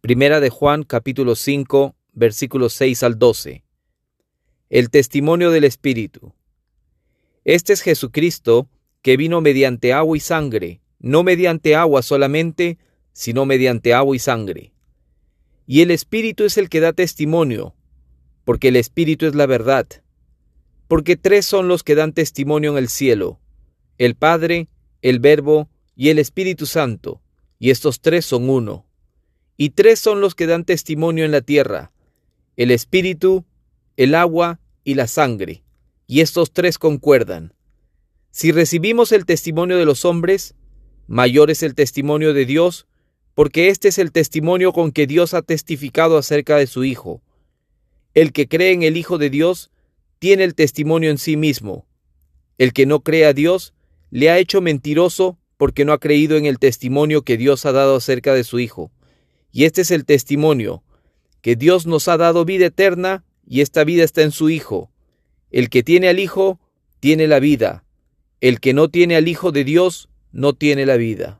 Primera de Juan capítulo 5 versículos 6 al 12. El testimonio del Espíritu. Este es Jesucristo que vino mediante agua y sangre, no mediante agua solamente, sino mediante agua y sangre. Y el Espíritu es el que da testimonio, porque el Espíritu es la verdad. Porque tres son los que dan testimonio en el cielo, el Padre, el Verbo y el Espíritu Santo, y estos tres son uno. Y tres son los que dan testimonio en la tierra, el Espíritu, el agua y la sangre, y estos tres concuerdan. Si recibimos el testimonio de los hombres, mayor es el testimonio de Dios, porque este es el testimonio con que Dios ha testificado acerca de su Hijo. El que cree en el Hijo de Dios tiene el testimonio en sí mismo. El que no cree a Dios le ha hecho mentiroso porque no ha creído en el testimonio que Dios ha dado acerca de su Hijo. Y este es el testimonio, que Dios nos ha dado vida eterna y esta vida está en su Hijo. El que tiene al Hijo, tiene la vida. El que no tiene al Hijo de Dios, no tiene la vida.